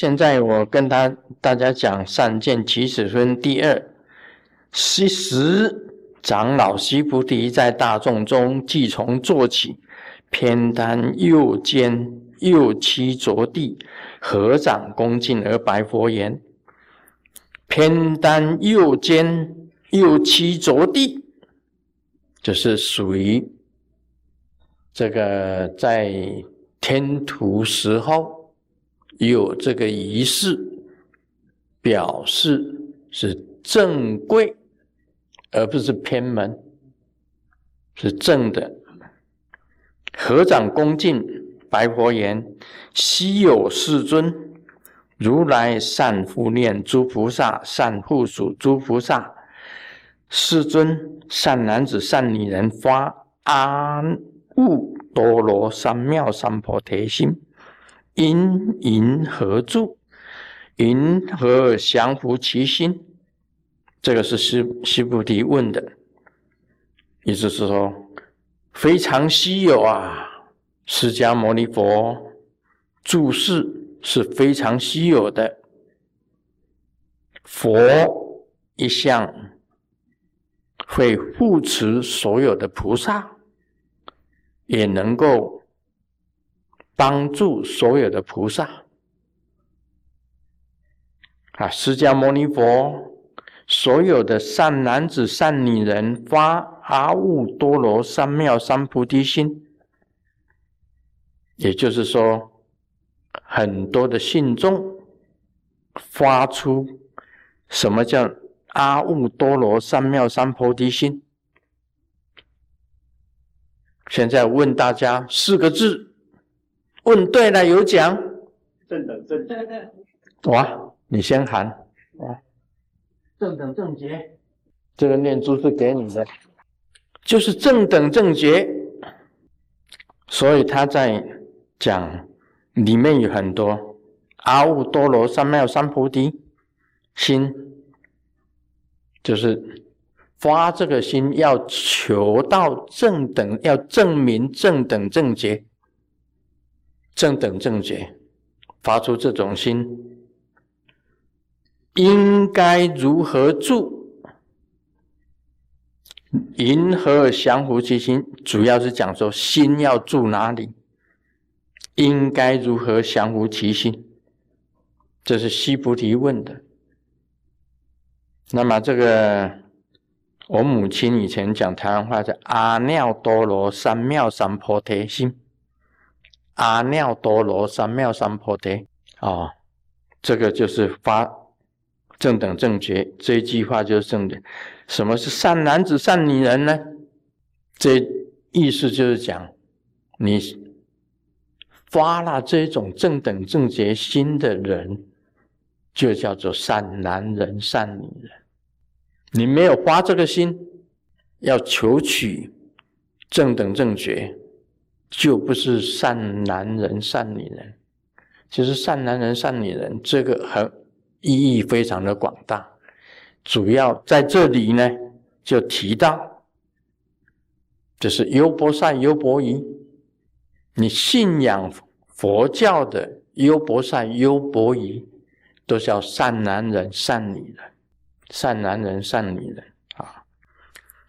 现在我跟他大家讲善见起始分第二，其实长老西菩提在大众中即从做起，偏袒右肩右膝着地，合掌恭敬而白佛言：偏袒右肩右膝着地，就是属于这个在天图时候。有这个仪式，表示是正规，而不是偏门，是正的。合掌恭敬，白佛言：“昔有世尊，如来善护念诸菩萨，善护属诸菩萨。世尊，善男子、善女人发阿耨多罗三藐三菩提心。”因云何住？云何降伏其心？这个是西西菩提问的，意思是说非常稀有啊！释迦牟尼佛注释是非常稀有的，佛一向会护持所有的菩萨，也能够。帮助所有的菩萨啊！释迦牟尼佛所有的善男子、善女人发阿耨多罗三藐三菩提心，也就是说，很多的信众发出什么叫阿耨多罗三藐三菩提心？现在问大家四个字。问对了有奖，正等正觉。哇，你先喊啊！正等正觉，这个念珠是给你的，就是正等正觉。所以他在讲里面有很多阿耨多罗三藐三菩提心，就是发这个心要求到正等，要证明正等正觉。正等正觉，发出这种心，应该如何住？因何降伏其心？主要是讲说心要住哪里，应该如何降伏其心？这是西菩提问的。那么这个，我母亲以前讲台湾话叫阿耨多罗三藐三菩提心。阿耨多罗三藐三菩提啊，这个就是发正等正觉这句话就是正的。什么是善男子、善女人呢？这意思就是讲，你发了这种正等正觉心的人，就叫做善男人、善女人。你没有发这个心，要求取正等正觉。就不是善男人、善女人，其实善男人、善女人这个很意义非常的广大。主要在这里呢，就提到，就是优博善、优博夷，你信仰佛教的优博善、优博夷，都叫善男人、善女人，善男人、善女人啊。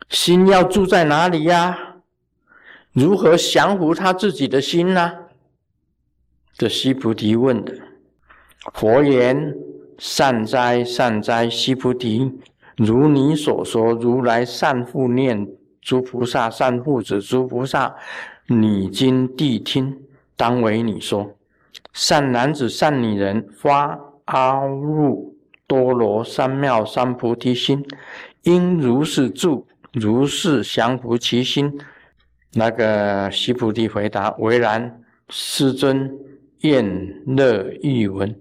心要住在哪里呀？如何降服他自己的心呢？这西菩提问的。佛言：“善哉，善哉，西菩提！如你所说，如来善护念诸菩萨，善护持诸菩萨。你今谛听，当为你说。善男子、善女人发阿耨多罗三藐三菩提心，应如是住，如是降伏其心。”那个西菩提回答：“唯然，师尊厌乐欲闻。”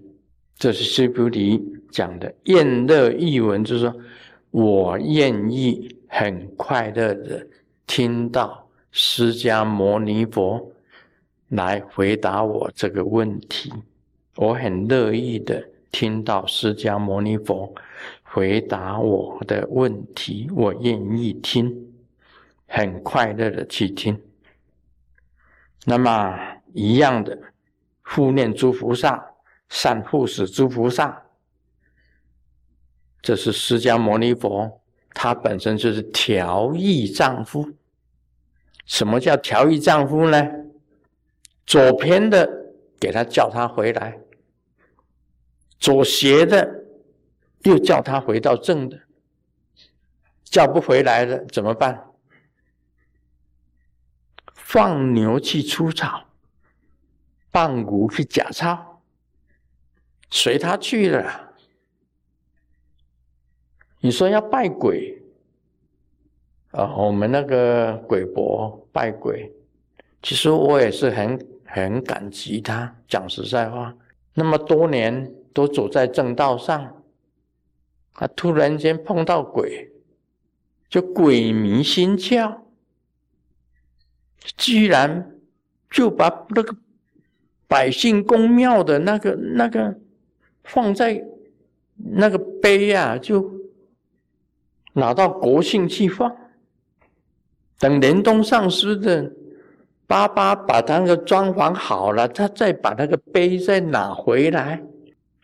这是西菩提讲的。厌乐欲闻，就是说我愿意很快乐的听到释迦牟尼佛来回答我这个问题。我很乐意的听到释迦牟尼佛回答我的问题，我愿意听。很快乐的去听，那么一样的护念诸菩萨，善护使诸菩萨。这是释迦牟尼佛，他本身就是调御丈夫。什么叫调御丈夫呢？左偏的给他叫他回来，左斜的又叫他回到正的，叫不回来了怎么办？放牛去出草，放谷去假操，随他去了。你说要拜鬼啊？我们那个鬼伯拜鬼，其实我也是很很感激他。讲实在话，那么多年都走在正道上，他突然间碰到鬼，就鬼迷心窍，居然就把那个百姓公庙的那个那个放在那个碑啊，就。拿到国姓去放，等联东上师的爸爸把他那个装潢好了，他再把那个碑再拿回来。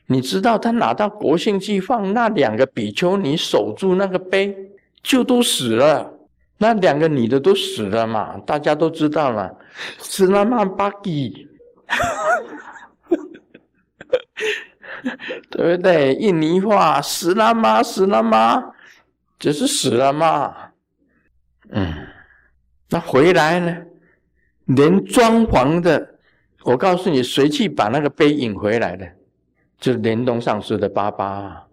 你知道他拿到国姓去放，那两个比丘尼守住那个碑就都死了，那两个女的都死了嘛？大家都知道了，死了曼巴吉，对不对？印尼话，死了吗？死了吗？只是死了嘛，嗯，那回来呢？连装潢的，我告诉你，谁去把那个碑引回来的？就是联东上师的爸爸，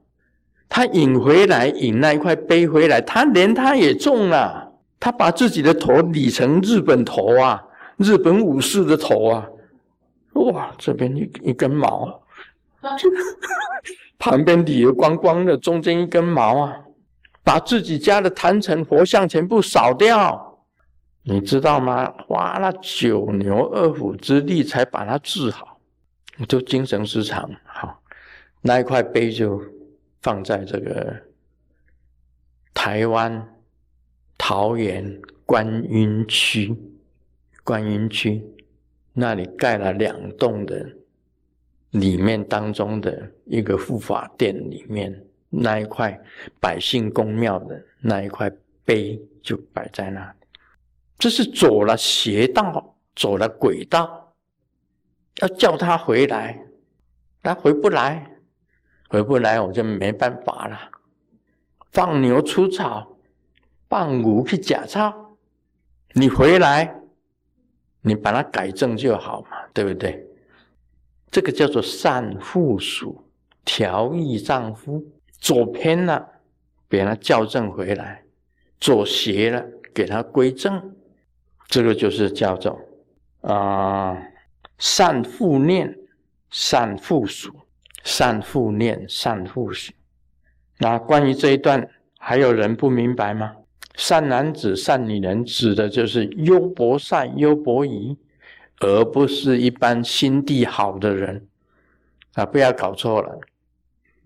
他引回来，引那一块碑回来，他连他也中了，他把自己的头理成日本头啊，日本武士的头啊，哇，这边一一根毛，旁边理的光光的，中间一根毛啊。把自己家的坛城佛像全部扫掉，你知道吗？花了九牛二虎之力才把它治好，就精神失常。好，那一块碑就放在这个台湾桃园观音区，观音区那里盖了两栋的，里面当中的一个护法殿里面。那一块百姓公庙的那一块碑就摆在那里，这是走了邪道，走了鬼道，要叫他回来，他回不来，回不来我就没办法了。放牛出草，放牛去假钞，你回来，你把它改正就好嘛，对不对？这个叫做善附属，调御丈夫。左偏了，给他校正回来；左斜了，给他归正。这个就是叫做啊，善复念、善复数、善复念、善复数。那关于这一段，还有人不明白吗？善男子、善女人，指的就是优博善、优博夷，而不是一般心地好的人啊！不要搞错了。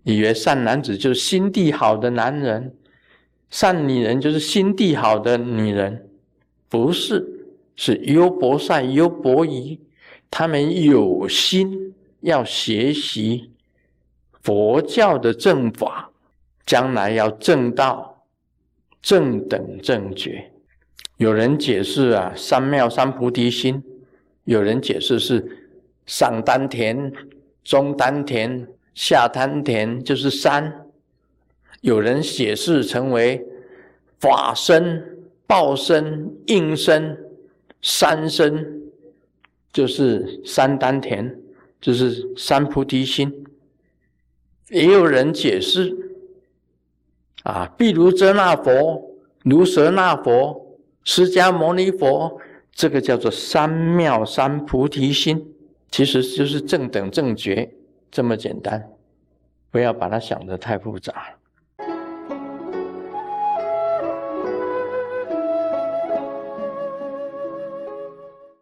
以为善男子就是心地好的男人，善女人就是心地好的女人，不是，是优博善、优博夷，他们有心要学习佛教的正法，将来要正道、正等正觉。有人解释啊，三妙三菩提心；有人解释是上丹田、中丹田。下丹田就是三，有人解释成为法身、报身、应身、三身，就是三丹田，就是三菩提心。也有人解释啊，譬如遮那佛、如舍那佛、释迦牟尼佛，这个叫做三妙三菩提心，其实就是正等正觉。这么简单，不要把它想得太复杂。